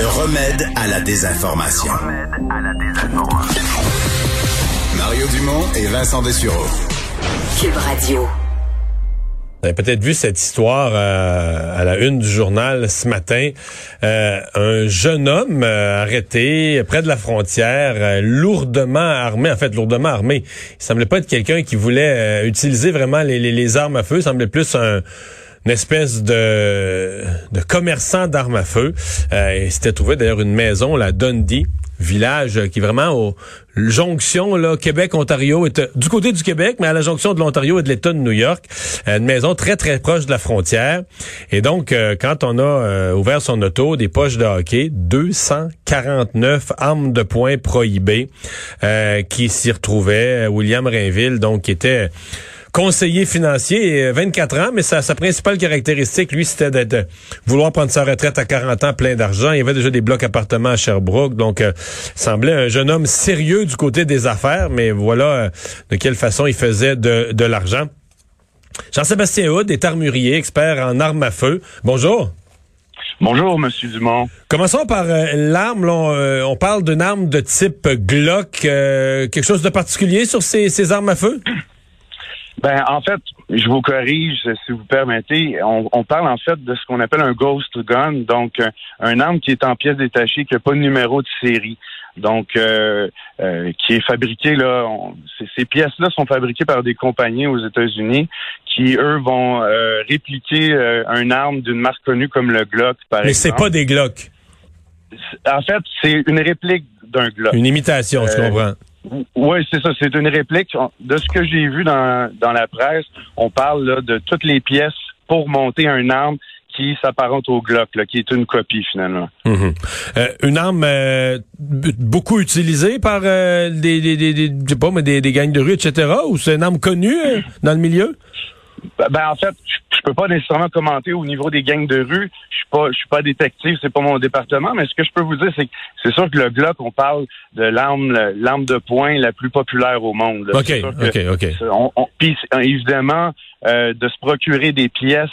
Le remède à la désinformation. Mario Dumont et Vincent Dessureau. Cube Radio. Vous avez peut-être vu cette histoire euh, à la une du journal ce matin. Euh, un jeune homme euh, arrêté près de la frontière, lourdement armé, en fait lourdement armé. Il semblait pas être quelqu'un qui voulait utiliser vraiment les, les, armes à feu. Il semblait plus un une espèce de, de commerçant d'armes à feu. il s'était trouvé d'ailleurs une maison, la Dundee, village qui est vraiment au jonction là Québec-Ontario est du côté du Québec mais à la jonction de l'Ontario et de l'État de New York euh, une maison très très proche de la frontière et donc euh, quand on a euh, ouvert son auto des poches de hockey 249 armes de poing prohibées qui s'y retrouvaient William Rainville donc qui était conseiller financier, 24 ans, mais sa, sa principale caractéristique, lui, c'était de vouloir prendre sa retraite à 40 ans, plein d'argent. Il y avait déjà des blocs appartements à Sherbrooke, donc euh, semblait un jeune homme sérieux du côté des affaires, mais voilà euh, de quelle façon il faisait de, de l'argent. Jean-Sébastien Houd est armurier, expert en armes à feu. Bonjour. Bonjour, Monsieur Dumont. Commençons par euh, l'arme. On, parle d'une arme de type Glock. quelque chose de particulier sur ces, ces armes à feu? Ben, en fait, je vous corrige, si vous permettez. On, parle en fait de ce qu'on appelle un ghost gun, donc un, arme qui est en pièces détachées, qui n'a pas de numéro de série. Donc, euh, euh, qui est fabriqué là. ces pièces-là sont fabriquées par des compagnies aux États-Unis qui, eux, vont euh, répliquer un arme d'une marque connue comme le Glock, par exemple. Mais c'est pas des Glock. En fait, c'est une réplique d'un Glock. Une imitation, je comprends. Oui, c'est ça. C'est une réplique. De ce que j'ai vu dans, dans la presse, on parle là, de toutes les pièces pour monter un arme qui s'apparente au Glock, là, qui est une copie finalement. Mhm. Euh, une arme euh, beaucoup utilisée par euh, des, des, des, des, pas, mais des, des gangs de rue, etc. Ou c'est une arme connue dans le milieu? Ben, ben, en fait, je peux pas nécessairement commenter au niveau des gangs de rue. Je suis pas, je suis pas détective, c'est pas mon département. Mais ce que je peux vous dire, c'est que c'est sûr que le Glock, on parle de l'arme, l'arme de poing la plus populaire au monde. Ok, ok, ok. puis évidemment, euh, de se procurer des pièces.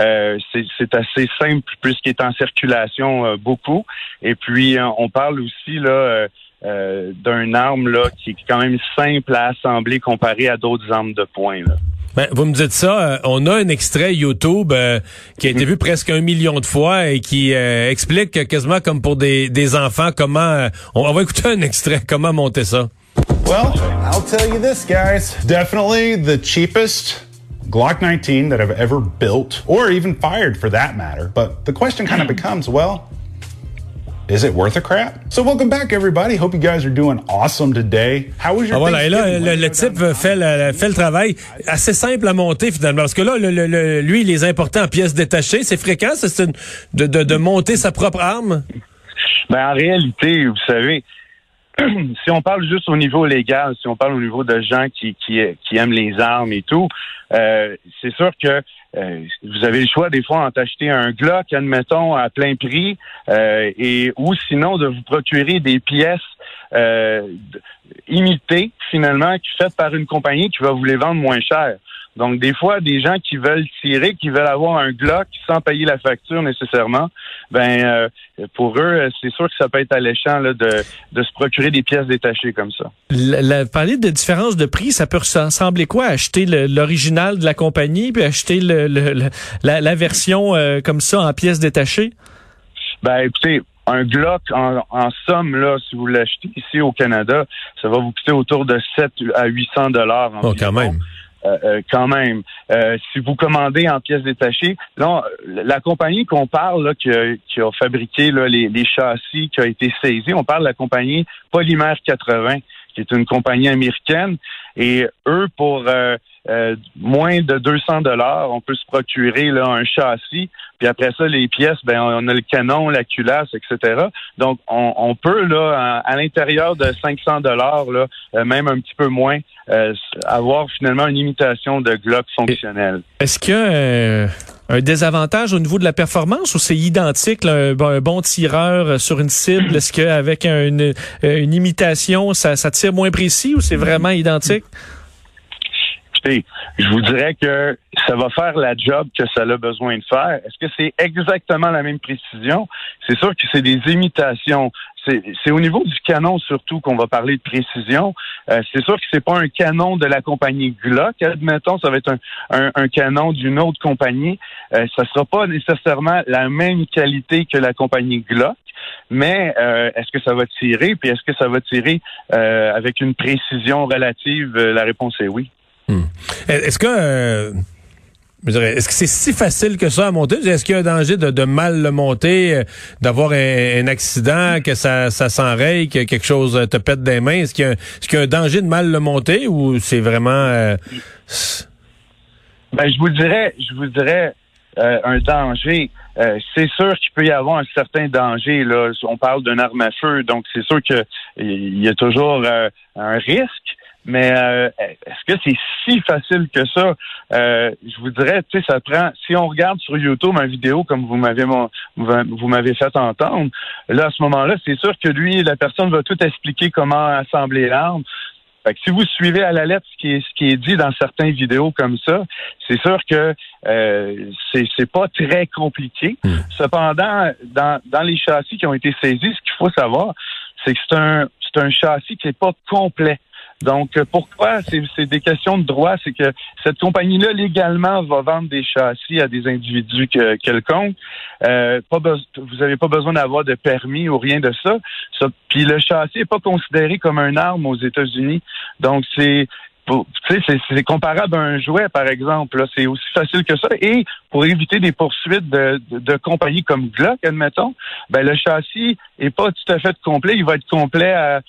Euh, c'est assez simple puisqu'il est en circulation euh, beaucoup. Et puis, on parle aussi là d'un arme là qui est quand même simple à assembler comparé à d'autres armes de poing. Là. Ben, vous me dites ça, euh, on a un extrait YouTube euh, qui a été vu presque un million de fois et qui euh, explique quasiment comme pour des, des enfants comment... on va écouter un extrait, comment monter ça? Well, I'll tell you this, guys. Definitely the cheapest Glock 19 that I've ever built, or even fired for that matter. But the question kind of becomes, well, Is it worth a crap? So welcome back everybody. Hope you guys are doing awesome today. How was your ah, voilà, et là le, le type fait le, fait le travail assez simple à monter finalement parce que là le, le, lui il les important en pièces détachées, c'est fréquent c'est de, de, de monter sa propre arme? Ben en réalité, vous savez, si on parle juste au niveau légal, si on parle au niveau de gens qui, qui, qui aiment les armes et tout, euh, c'est sûr que euh, vous avez le choix des fois d'acheter un Glock, admettons, à plein prix, euh, et ou sinon de vous procurer des pièces imitées, finalement, faites par une compagnie qui va vous les vendre moins cher. Donc, des fois, des gens qui veulent tirer, qui veulent avoir un Glock sans payer la facture nécessairement, ben euh, pour eux, c'est sûr que ça peut être alléchant là, de, de se procurer des pièces détachées comme ça. La, parler de différence de prix, ça peut ressembler quoi? Acheter l'original de la compagnie, puis acheter le, la, la, version euh, comme ça en pièces détachées? Ben, écoutez, un Glock, en, en, somme, là, si vous l'achetez ici au Canada, ça va vous coûter autour de 7 à 800 dollars. Oh, quand même. Euh, euh, quand même. Euh, si vous commandez en pièces détachées, non, la compagnie qu'on parle là, qui, a, fabriqué là, les, châssis, qui a été saisie, on parle de la compagnie Polymère 80, qui est une compagnie américaine, et eux, pour moins de 200 dollars, on peut se procurer là, un châssis puis après ça, les pièces, ben on a le canon, la culasse, etc. Donc, on, peut là, à, l'intérieur de 500 dollars, là, euh, même un petit peu moins, euh, avoir finalement une imitation de Glock fonctionnelle. Est-ce euh, un désavantage au niveau de la performance ou c'est identique, un, bon tireur sur une cible? Est-ce qu'avec une, une imitation, ça, ça tire moins précis ou c'est vraiment identique? Je vous dirais que ça va faire la job que ça a besoin de faire. Est-ce que c'est exactement la même précision? C'est sûr que c'est des imitations. C'est au niveau du canon surtout qu'on va parler de précision. Euh, c'est sûr que c'est pas un canon de la compagnie Glock. Admettons, ça va être un, un, canon d'une autre compagnie. Euh, ça sera pas nécessairement la même qualité que la compagnie Glock. Mais euh, est-ce que ça va tirer? Puis est-ce que ça va tirer euh, avec une précision relative? La réponse est oui. Hmm. Est-ce que euh, est-ce que c'est si facile que ça à monter? Est-ce qu'il y a un danger de, mal le monter, euh, d'avoir un, accident, que ça, s'enraye, que quelque chose te pète des mains? Est-ce qu'il y, a un danger de mal le monter ou c'est vraiment... Euh, ben, je vous dirais, je vous dirais un danger. c'est sûr qu'il peut y avoir un certain danger. Là. On parle d'une arme à feu, donc c'est sûr qu'il y a toujours un risque. Mais euh, est-ce que c'est si facile que ça? Euh, je vous dirais, tu sais, ça prend. Si on regarde sur YouTube une vidéo comme vous m'avez vous m'avez fait entendre, là à ce moment-là, c'est sûr que lui, la personne va tout expliquer comment assembler l'arme. Fait que si vous suivez à la lettre ce qui est, ce qui est dit dans certaines vidéos comme ça, c'est sûr que euh, c'est pas très compliqué. Hmm. Cependant, dans, dans les châssis qui ont été saisis, ce qu'il faut savoir, c'est que c'est un c'est un châssis qui n'est pas complet. Donc, euh, pourquoi? C'est des questions de droit. C'est que cette compagnie-là, légalement, va vendre des châssis à des individus quelconques. Euh, pas vous n'avez pas besoin d'avoir de permis ou rien de ça. ça. Puis le châssis n'est pas considéré comme un arme aux États-Unis. Donc, c'est c'est comparable à un jouet, par exemple. C'est aussi facile que ça. Et pour éviter des poursuites de, de, compagnies comme Glock, admettons, ben le châssis est pas tout à fait complet. Il va être complet à,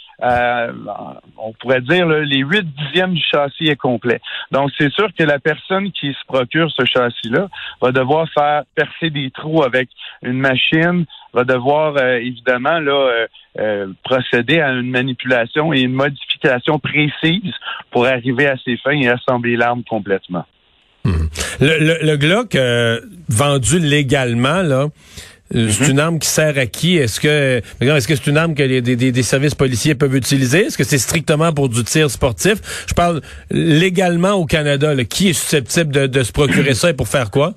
on pourrait dire, les huit dixièmes du châssis est complet. Donc, c'est sûr que la personne qui se procure ce châssis-là va devoir faire percer des trous avec une machine, va devoir euh, évidemment là euh, euh, procéder à une manipulation et une modification précise pour arriver à ses fins et assembler l'arme complètement. Hmm. Le, le, Glock vendu légalement là. C'est mhm. une arme qui sert à qui? Est-ce que est-ce que c'est une arme que les, des, des, services policiers peuvent utiliser? Est-ce que c'est strictement pour du tir sportif? Je parle légalement au Canada. Qui est susceptible de, de se procurer ça et pour faire quoi?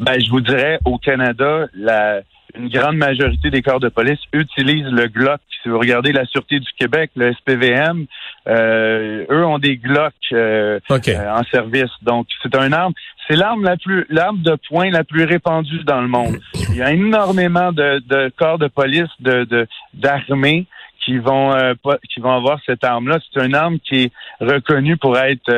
Ben, je vous dirais, au Canada, la, une grande majorité des corps de police utilisent le Glock. Si vous regardez la Sûreté du Québec, le SPVM, euh, eux ont des Glock euh, euh, en service. Donc, c'est un arme. C'est l'arme la plus, l'arme de poing la plus répandue dans le monde. Il y a énormément de, de corps de police, de, d'armées qui vont qui vont avoir cette arme-là. C'est une arme qui est reconnue pour être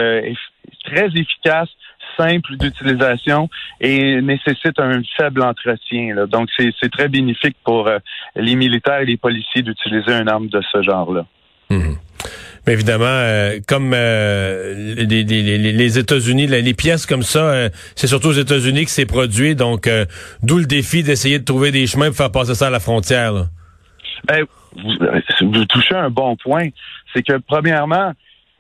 très efficace, simple d'utilisation et nécessite un faible entretien. Donc, c'est très bénéfique pour euh, les militaires et les policiers d'utiliser une arme de ce genre-là. Mhm. Mais évidemment, euh, comme euh, les, États-Unis, les pièces comme ça, c'est surtout aux États-Unis que c'est produit. Donc, d'où le défi d'essayer de trouver des chemins pour faire passer ça à la frontière. Ben, vous, touchez un bon point. C'est que, premièrement,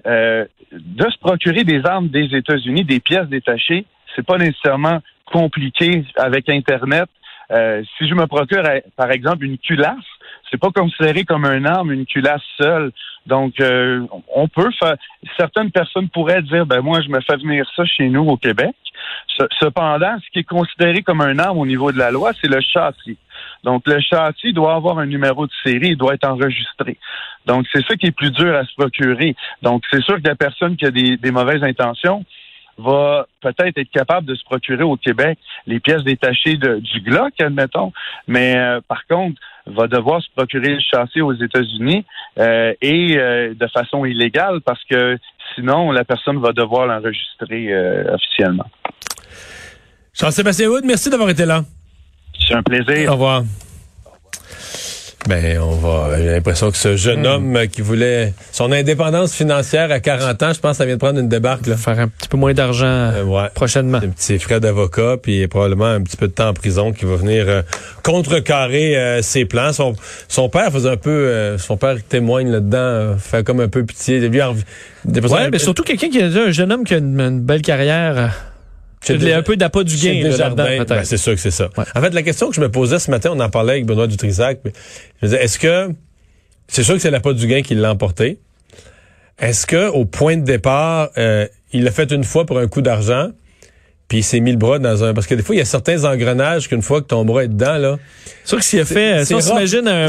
euh, de se procurer des armes des États-Unis, des pièces détachées, c'est pas nécessairement compliqué avec Internet. Euh, si je me procure, par exemple, une culasse, c'est pas considéré comme un arme, une culasse seule. Donc, euh, on peut faire. Certaines personnes pourraient dire, ben moi, je me fais venir ça chez nous au Québec. Cependant, ce qui est considéré comme un arme au niveau de la loi, c'est le châssis. Donc, le châssis doit avoir un numéro de série, il doit être enregistré. Donc, c'est ça qui est plus dur à se procurer. Donc, c'est sûr que la personne qui a des, mauvaises intentions va peut-être être capable de se procurer au Québec les pièces détachées du Glock, admettons, mais euh, par contre, va devoir se procurer le châssis aux États-Unis euh, et euh, de façon illégale parce que sinon, la personne va devoir l'enregistrer officiellement. Jean-Sébastien Wood, merci d'avoir été là. C'est un plaisir. Au revoir. Ben, on va. J'ai l'impression que ce jeune hmm. homme qui voulait son indépendance financière à 40 ans, je pense, ça vient de prendre une débarque. Là. Faire un petit peu moins d'argent euh, prochainement. Un petit frais d'avocat, puis probablement un petit peu de temps en prison qui va venir euh, contrecarrer euh, ses plans. Son, son père faisait un peu. son père témoigne là-dedans, fait comme un peu pitié. Lui, ouais, mais surtout quelqu'un qui a un jeune homme qui a une belle carrière c'est un peu d'appât du gain. Ben, c'est sûr que c'est ça. En fait, la question que je me posais ce matin, on en parlait avec Benoît Dutrisac, est-ce que c'est sûr que c'est l'appât du gain qui l'a emporté? Est-ce que au point de départ, euh, il l'a fait une fois pour un coup d'argent, puis il s'est mis le bras dans un... Parce que des fois, il y a certains engrenages qu'une fois que ton bras est dedans, là... C'est sûr que s'il a fait... Si on s'imagine un